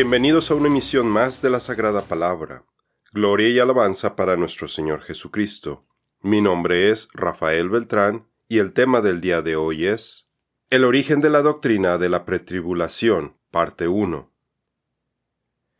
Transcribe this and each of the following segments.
Bienvenidos a una emisión más de la Sagrada Palabra. Gloria y alabanza para nuestro Señor Jesucristo. Mi nombre es Rafael Beltrán y el tema del día de hoy es El origen de la doctrina de la pretribulación, parte 1.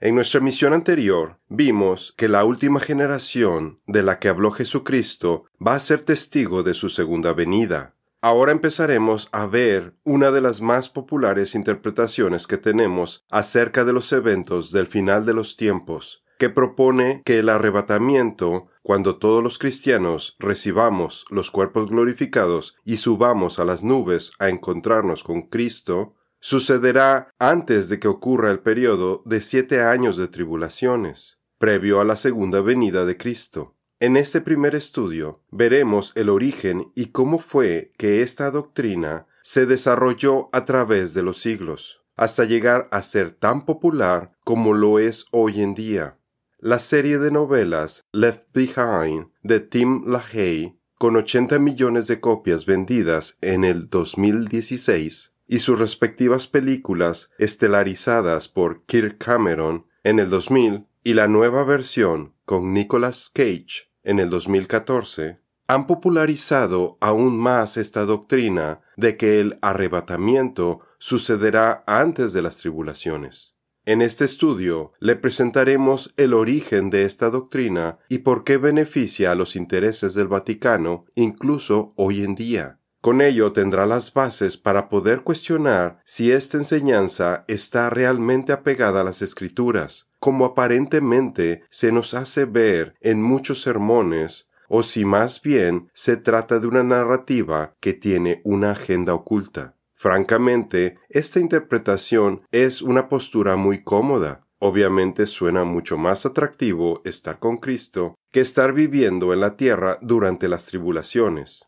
En nuestra misión anterior vimos que la última generación de la que habló Jesucristo va a ser testigo de su segunda venida. Ahora empezaremos a ver una de las más populares interpretaciones que tenemos acerca de los eventos del final de los tiempos, que propone que el arrebatamiento, cuando todos los cristianos recibamos los cuerpos glorificados y subamos a las nubes a encontrarnos con Cristo, sucederá antes de que ocurra el periodo de siete años de tribulaciones, previo a la segunda venida de Cristo. En este primer estudio veremos el origen y cómo fue que esta doctrina se desarrolló a través de los siglos, hasta llegar a ser tan popular como lo es hoy en día. La serie de novelas Left Behind de Tim LaHaye, con 80 millones de copias vendidas en el 2016, y sus respectivas películas estelarizadas por Kirk Cameron en el 2000 y la nueva versión con Nicolas Cage en el 2014, han popularizado aún más esta doctrina de que el arrebatamiento sucederá antes de las tribulaciones. En este estudio le presentaremos el origen de esta doctrina y por qué beneficia a los intereses del Vaticano incluso hoy en día. Con ello tendrá las bases para poder cuestionar si esta enseñanza está realmente apegada a las escrituras, como aparentemente se nos hace ver en muchos sermones, o si más bien se trata de una narrativa que tiene una agenda oculta. Francamente, esta interpretación es una postura muy cómoda. Obviamente suena mucho más atractivo estar con Cristo que estar viviendo en la tierra durante las tribulaciones.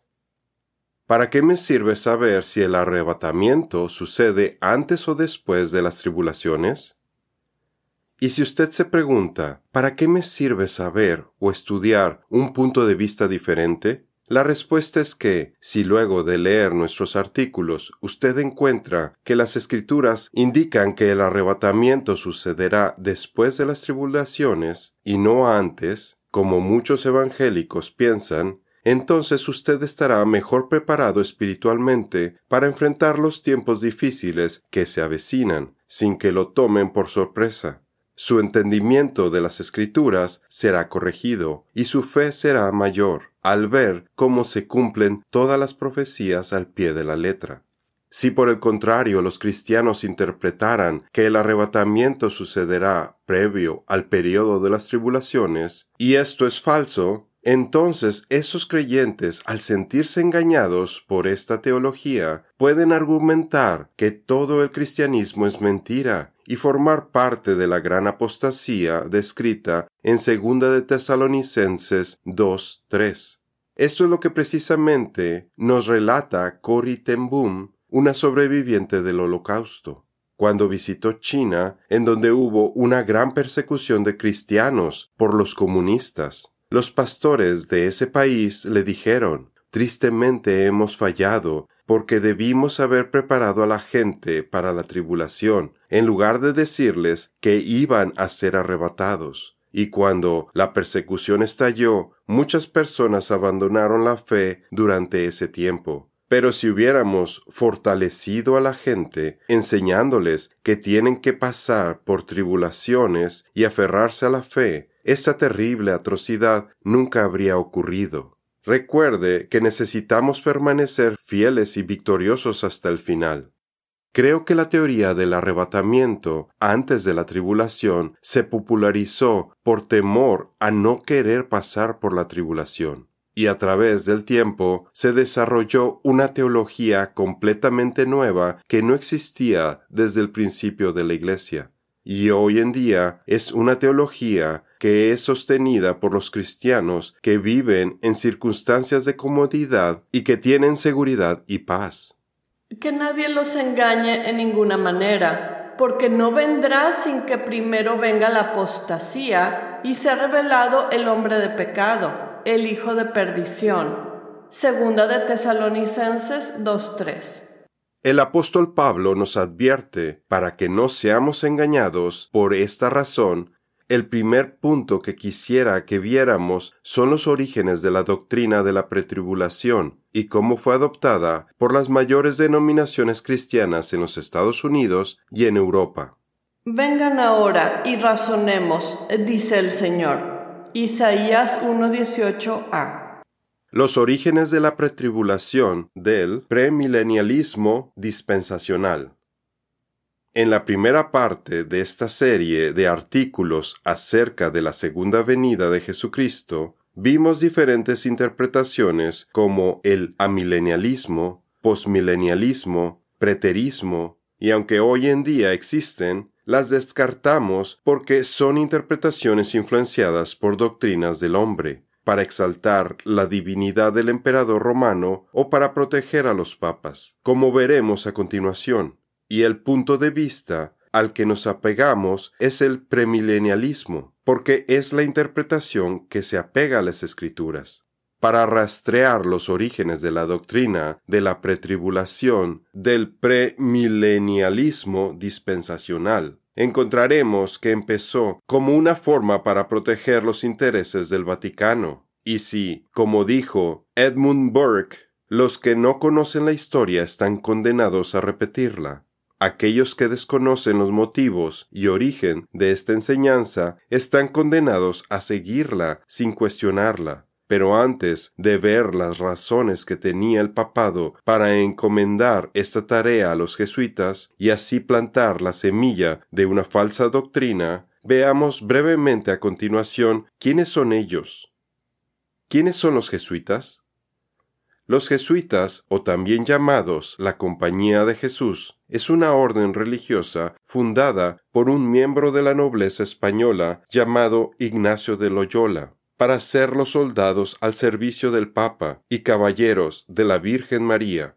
¿Para qué me sirve saber si el arrebatamiento sucede antes o después de las tribulaciones? Y si usted se pregunta, ¿para qué me sirve saber o estudiar un punto de vista diferente? La respuesta es que, si luego de leer nuestros artículos usted encuentra que las escrituras indican que el arrebatamiento sucederá después de las tribulaciones y no antes, como muchos evangélicos piensan, entonces usted estará mejor preparado espiritualmente para enfrentar los tiempos difíciles que se avecinan, sin que lo tomen por sorpresa. Su entendimiento de las escrituras será corregido y su fe será mayor al ver cómo se cumplen todas las profecías al pie de la letra. Si por el contrario los cristianos interpretaran que el arrebatamiento sucederá previo al periodo de las tribulaciones, y esto es falso, entonces esos creyentes, al sentirse engañados por esta teología, pueden argumentar que todo el cristianismo es mentira y formar parte de la gran apostasía descrita en segunda de Tesalonicenses 2.3. Esto es lo que precisamente nos relata Cory ten una sobreviviente del holocausto cuando visitó China, en donde hubo una gran persecución de cristianos por los comunistas. Los pastores de ese país le dijeron, Tristemente hemos fallado, porque debimos haber preparado a la gente para la tribulación, en lugar de decirles que iban a ser arrebatados. Y cuando la persecución estalló, muchas personas abandonaron la fe durante ese tiempo. Pero si hubiéramos fortalecido a la gente, enseñándoles que tienen que pasar por tribulaciones y aferrarse a la fe, esta terrible atrocidad nunca habría ocurrido. Recuerde que necesitamos permanecer fieles y victoriosos hasta el final. Creo que la teoría del arrebatamiento antes de la tribulación se popularizó por temor a no querer pasar por la tribulación, y a través del tiempo se desarrolló una teología completamente nueva que no existía desde el principio de la Iglesia, y hoy en día es una teología que es sostenida por los cristianos que viven en circunstancias de comodidad y que tienen seguridad y paz. Que nadie los engañe en ninguna manera, porque no vendrá sin que primero venga la apostasía y sea revelado el hombre de pecado, el hijo de perdición. Segunda de Tesalonicenses 2.3. El apóstol Pablo nos advierte para que no seamos engañados por esta razón. El primer punto que quisiera que viéramos son los orígenes de la doctrina de la pretribulación y cómo fue adoptada por las mayores denominaciones cristianas en los Estados Unidos y en Europa. Vengan ahora y razonemos, dice el Señor. Isaías 1.18a. Los orígenes de la pretribulación del premilenialismo dispensacional. En la primera parte de esta serie de artículos acerca de la segunda venida de Jesucristo, vimos diferentes interpretaciones como el amilenialismo, posmilenialismo, preterismo, y aunque hoy en día existen, las descartamos porque son interpretaciones influenciadas por doctrinas del hombre, para exaltar la divinidad del emperador romano o para proteger a los papas, como veremos a continuación. Y el punto de vista al que nos apegamos es el premilenialismo, porque es la interpretación que se apega a las escrituras. Para rastrear los orígenes de la doctrina de la pretribulación del premilenialismo dispensacional, encontraremos que empezó como una forma para proteger los intereses del Vaticano. Y si, como dijo Edmund Burke, los que no conocen la historia están condenados a repetirla. Aquellos que desconocen los motivos y origen de esta enseñanza están condenados a seguirla sin cuestionarla. Pero antes de ver las razones que tenía el papado para encomendar esta tarea a los jesuitas y así plantar la semilla de una falsa doctrina, veamos brevemente a continuación quiénes son ellos. ¿Quiénes son los jesuitas? Los jesuitas, o también llamados la Compañía de Jesús, es una orden religiosa fundada por un miembro de la nobleza española llamado Ignacio de Loyola para ser los soldados al servicio del Papa y caballeros de la Virgen María.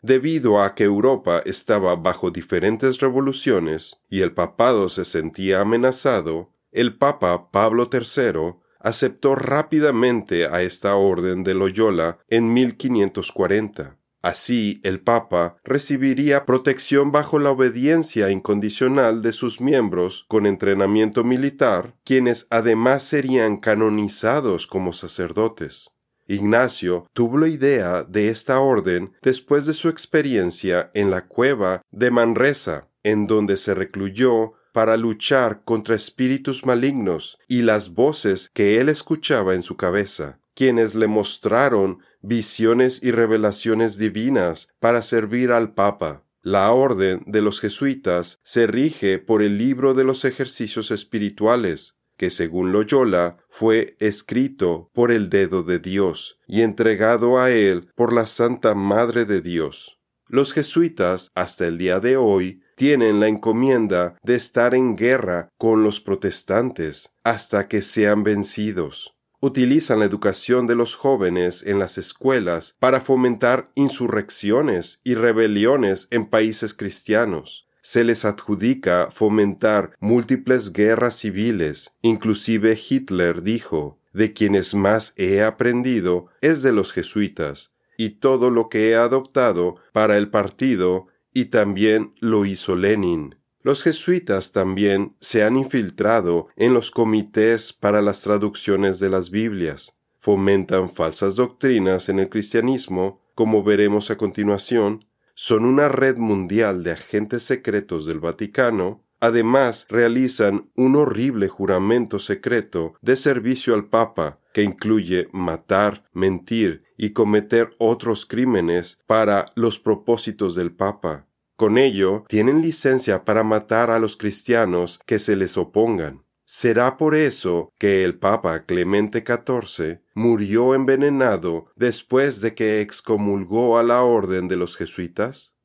Debido a que Europa estaba bajo diferentes revoluciones y el papado se sentía amenazado, el Papa Pablo III aceptó rápidamente a esta orden de Loyola en 1540 Así el Papa recibiría protección bajo la obediencia incondicional de sus miembros con entrenamiento militar, quienes además serían canonizados como sacerdotes. Ignacio tuvo la idea de esta orden después de su experiencia en la cueva de Manresa, en donde se recluyó para luchar contra espíritus malignos y las voces que él escuchaba en su cabeza, quienes le mostraron visiones y revelaciones divinas para servir al Papa. La orden de los jesuitas se rige por el libro de los ejercicios espirituales, que según Loyola fue escrito por el dedo de Dios y entregado a él por la Santa Madre de Dios. Los jesuitas, hasta el día de hoy, tienen la encomienda de estar en guerra con los protestantes hasta que sean vencidos utilizan la educación de los jóvenes en las escuelas para fomentar insurrecciones y rebeliones en países cristianos. Se les adjudica fomentar múltiples guerras civiles. Inclusive Hitler dijo, de quienes más he aprendido es de los jesuitas, y todo lo que he adoptado para el partido y también lo hizo Lenin. Los jesuitas también se han infiltrado en los comités para las traducciones de las Biblias, fomentan falsas doctrinas en el cristianismo, como veremos a continuación, son una red mundial de agentes secretos del Vaticano, además realizan un horrible juramento secreto de servicio al Papa, que incluye matar, mentir y cometer otros crímenes para los propósitos del Papa. Con ello, tienen licencia para matar a los cristianos que se les opongan. ¿Será por eso que el Papa Clemente XIV murió envenenado después de que excomulgó a la orden de los jesuitas?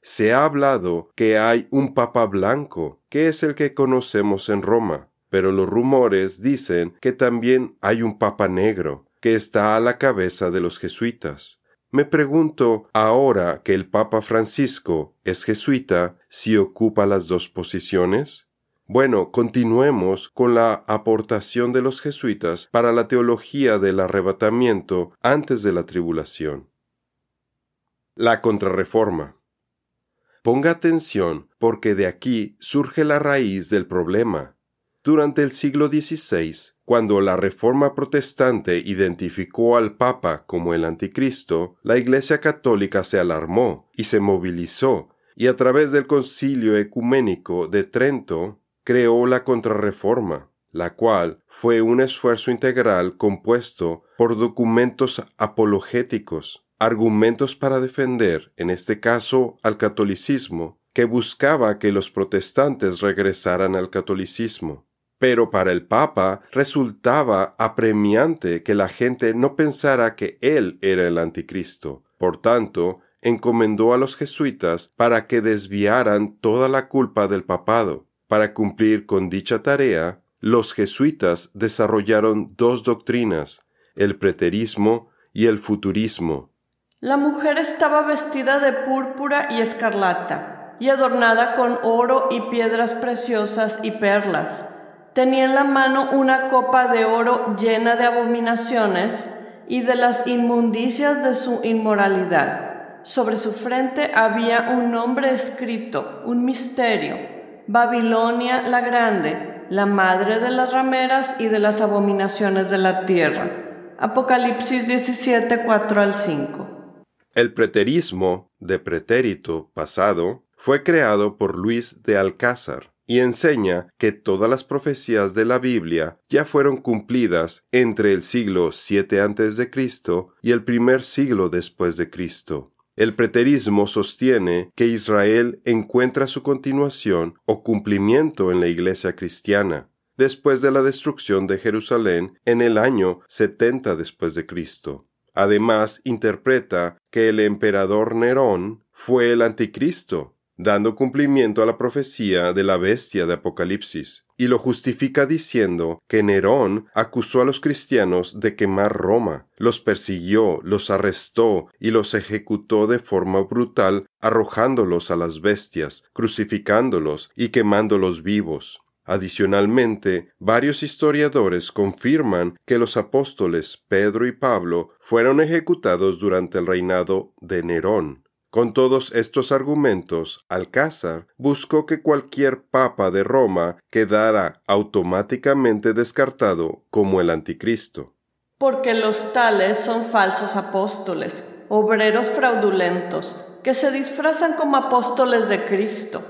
Se ha hablado que hay un Papa blanco, que es el que conocemos en Roma, pero los rumores dicen que también hay un Papa negro, que está a la cabeza de los jesuitas. Me pregunto, ahora que el Papa Francisco es jesuita, si ocupa las dos posiciones. Bueno, continuemos con la aportación de los jesuitas para la teología del arrebatamiento antes de la tribulación. La contrarreforma. Ponga atención porque de aquí surge la raíz del problema. Durante el siglo XVI, cuando la Reforma Protestante identificó al Papa como el Anticristo, la Iglesia Católica se alarmó y se movilizó, y a través del Concilio Ecuménico de Trento creó la Contrarreforma, la cual fue un esfuerzo integral compuesto por documentos apologéticos, argumentos para defender, en este caso, al catolicismo, que buscaba que los protestantes regresaran al catolicismo. Pero para el Papa resultaba apremiante que la gente no pensara que él era el anticristo. Por tanto, encomendó a los jesuitas para que desviaran toda la culpa del papado. Para cumplir con dicha tarea, los jesuitas desarrollaron dos doctrinas, el preterismo y el futurismo. La mujer estaba vestida de púrpura y escarlata, y adornada con oro y piedras preciosas y perlas tenía en la mano una copa de oro llena de abominaciones y de las inmundicias de su inmoralidad. Sobre su frente había un nombre escrito, un misterio, Babilonia la Grande, la madre de las rameras y de las abominaciones de la tierra. Apocalipsis 17, 4 al 5. El preterismo, de pretérito pasado, fue creado por Luis de Alcázar y enseña que todas las profecías de la Biblia ya fueron cumplidas entre el siglo 7 a.C. y el primer siglo después de Cristo. El preterismo sostiene que Israel encuentra su continuación o cumplimiento en la Iglesia cristiana, después de la destrucción de Jerusalén en el año 70 después de Cristo. Además, interpreta que el emperador Nerón fue el anticristo dando cumplimiento a la profecía de la bestia de Apocalipsis, y lo justifica diciendo que Nerón acusó a los cristianos de quemar Roma, los persiguió, los arrestó y los ejecutó de forma brutal, arrojándolos a las bestias, crucificándolos y quemándolos vivos. Adicionalmente, varios historiadores confirman que los apóstoles Pedro y Pablo fueron ejecutados durante el reinado de Nerón, con todos estos argumentos, Alcázar buscó que cualquier papa de Roma quedara automáticamente descartado como el anticristo. Porque los tales son falsos apóstoles, obreros fraudulentos, que se disfrazan como apóstoles de Cristo.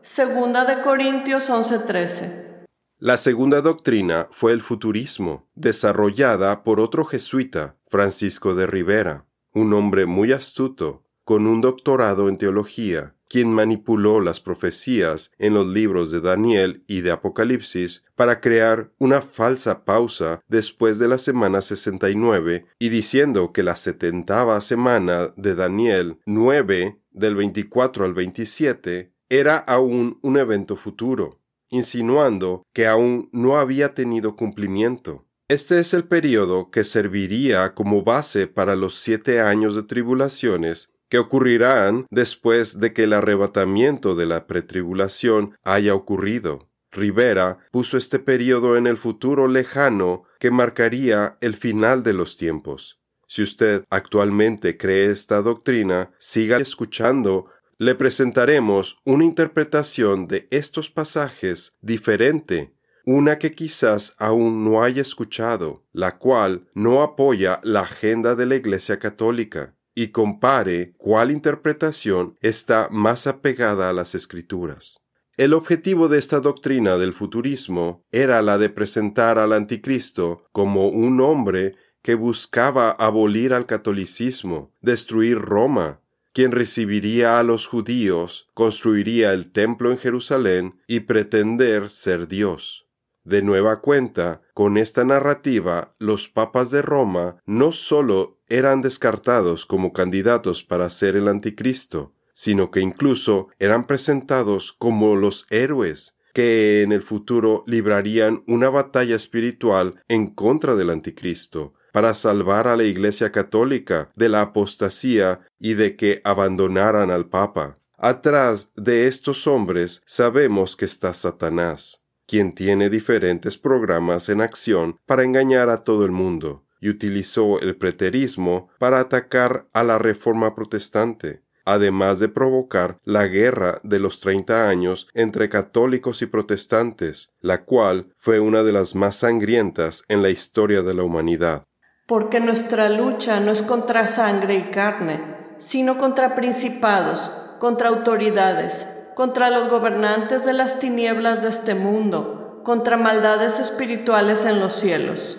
Segunda de Corintios 11:13. La segunda doctrina fue el futurismo, desarrollada por otro jesuita, Francisco de Rivera, un hombre muy astuto, con un doctorado en teología, quien manipuló las profecías en los libros de Daniel y de Apocalipsis para crear una falsa pausa después de la semana 69 y diciendo que la setentava semana de Daniel 9 del 24 al 27 era aún un evento futuro, insinuando que aún no había tenido cumplimiento. Este es el periodo que serviría como base para los siete años de tribulaciones que ocurrirán después de que el arrebatamiento de la pretribulación haya ocurrido. Rivera puso este periodo en el futuro lejano que marcaría el final de los tiempos. Si usted actualmente cree esta doctrina, siga escuchando. Le presentaremos una interpretación de estos pasajes diferente, una que quizás aún no haya escuchado, la cual no apoya la agenda de la Iglesia Católica y compare cuál interpretación está más apegada a las escrituras. El objetivo de esta doctrina del futurismo era la de presentar al anticristo como un hombre que buscaba abolir al catolicismo, destruir Roma, quien recibiría a los judíos, construiría el templo en Jerusalén y pretender ser Dios. De nueva cuenta, con esta narrativa, los papas de Roma no sólo eran descartados como candidatos para ser el anticristo, sino que incluso eran presentados como los héroes que en el futuro librarían una batalla espiritual en contra del anticristo, para salvar a la Iglesia católica de la apostasía y de que abandonaran al Papa. Atrás de estos hombres sabemos que está Satanás quien tiene diferentes programas en acción para engañar a todo el mundo, y utilizó el preterismo para atacar a la reforma protestante, además de provocar la guerra de los treinta años entre católicos y protestantes, la cual fue una de las más sangrientas en la historia de la humanidad. Porque nuestra lucha no es contra sangre y carne, sino contra principados, contra autoridades, contra los gobernantes de las tinieblas de este mundo, contra maldades espirituales en los cielos.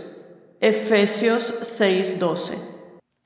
Efesios 6:12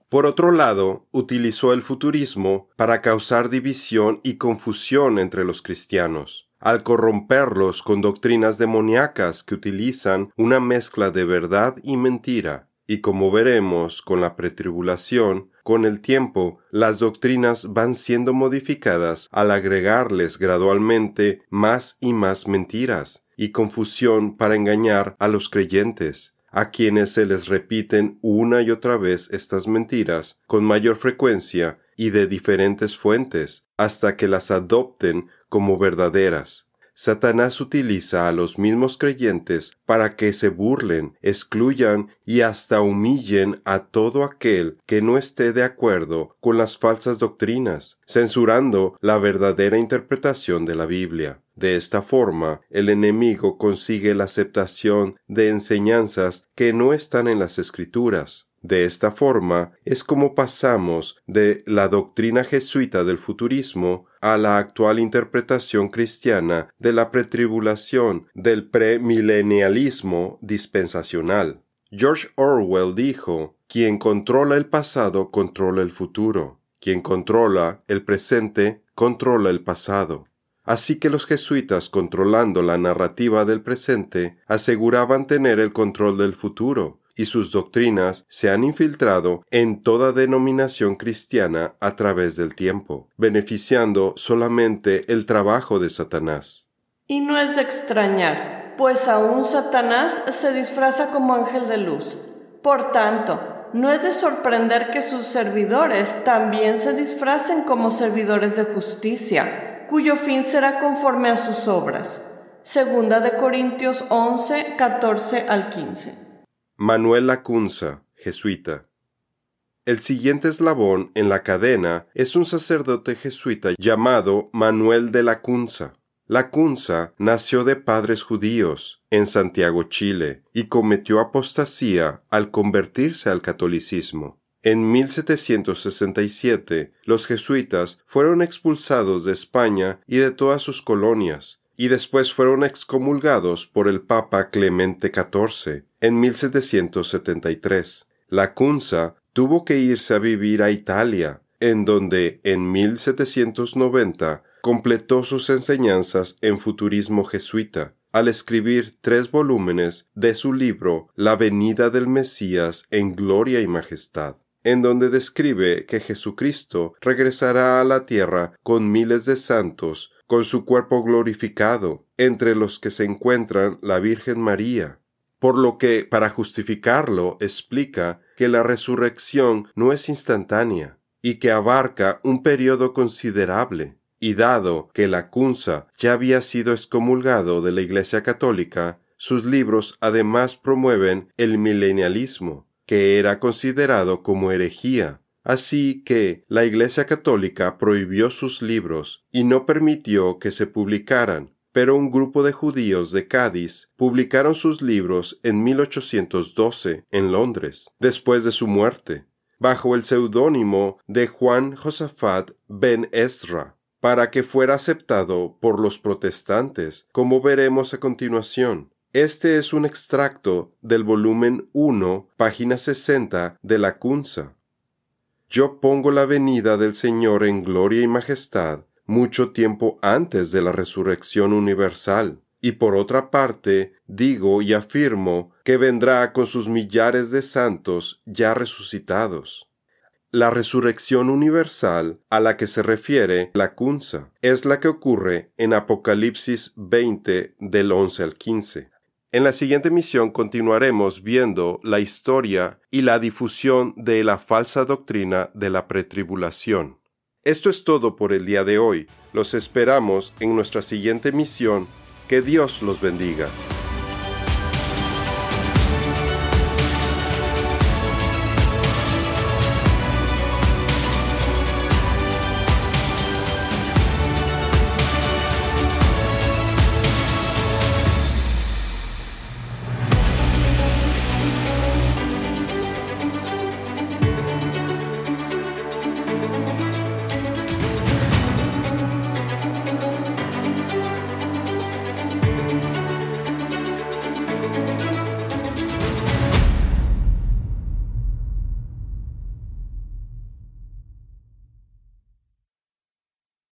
por otro lado, utilizó el futurismo para causar división y confusión entre los cristianos, al corromperlos con doctrinas demoníacas que utilizan una mezcla de verdad y mentira. Y como veremos con la pretribulación, con el tiempo las doctrinas van siendo modificadas al agregarles gradualmente más y más mentiras y confusión para engañar a los creyentes a quienes se les repiten una y otra vez estas mentiras con mayor frecuencia y de diferentes fuentes, hasta que las adopten como verdaderas. Satanás utiliza a los mismos creyentes para que se burlen, excluyan y hasta humillen a todo aquel que no esté de acuerdo con las falsas doctrinas, censurando la verdadera interpretación de la Biblia. De esta forma, el enemigo consigue la aceptación de enseñanzas que no están en las escrituras. De esta forma es como pasamos de la doctrina jesuita del futurismo a la actual interpretación cristiana de la pretribulación del premilenialismo dispensacional. George Orwell dijo, quien controla el pasado controla el futuro, quien controla el presente controla el pasado. Así que los jesuitas, controlando la narrativa del presente, aseguraban tener el control del futuro, y sus doctrinas se han infiltrado en toda denominación cristiana a través del tiempo, beneficiando solamente el trabajo de Satanás. Y no es de extrañar, pues aún Satanás se disfraza como ángel de luz. Por tanto, no es de sorprender que sus servidores también se disfracen como servidores de justicia, cuyo fin será conforme a sus obras. Segunda de Corintios 11, 14 al 15. Manuel Lacunza, jesuita. El siguiente eslabón en la cadena es un sacerdote jesuita llamado Manuel de Lacunza. Lacunza nació de padres judíos en Santiago, Chile, y cometió apostasía al convertirse al catolicismo. En 1767, los jesuitas fueron expulsados de España y de todas sus colonias, y después fueron excomulgados por el Papa Clemente XIV en 1773. La Cunza tuvo que irse a vivir a Italia, en donde en 1790 completó sus enseñanzas en futurismo jesuita, al escribir tres volúmenes de su libro La venida del Mesías en gloria y majestad, en donde describe que Jesucristo regresará a la tierra con miles de santos con su cuerpo glorificado, entre los que se encuentran la Virgen María, por lo que, para justificarlo, explica que la resurrección no es instantánea y que abarca un periodo considerable, y dado que la Cunza ya había sido excomulgado de la Iglesia Católica, sus libros además promueven el milenialismo, que era considerado como herejía, Así que la Iglesia Católica prohibió sus libros y no permitió que se publicaran, pero un grupo de judíos de Cádiz publicaron sus libros en 1812 en Londres, después de su muerte, bajo el seudónimo de Juan Josafat ben Ezra, para que fuera aceptado por los protestantes, como veremos a continuación. Este es un extracto del volumen 1, página 60 de la Cunza. Yo pongo la venida del Señor en gloria y majestad mucho tiempo antes de la resurrección universal. Y por otra parte, digo y afirmo que vendrá con sus millares de santos ya resucitados. La resurrección universal a la que se refiere la Cunza es la que ocurre en Apocalipsis 20 del 11 al 15. En la siguiente misión continuaremos viendo la historia y la difusión de la falsa doctrina de la pretribulación. Esto es todo por el día de hoy. Los esperamos en nuestra siguiente misión. Que Dios los bendiga.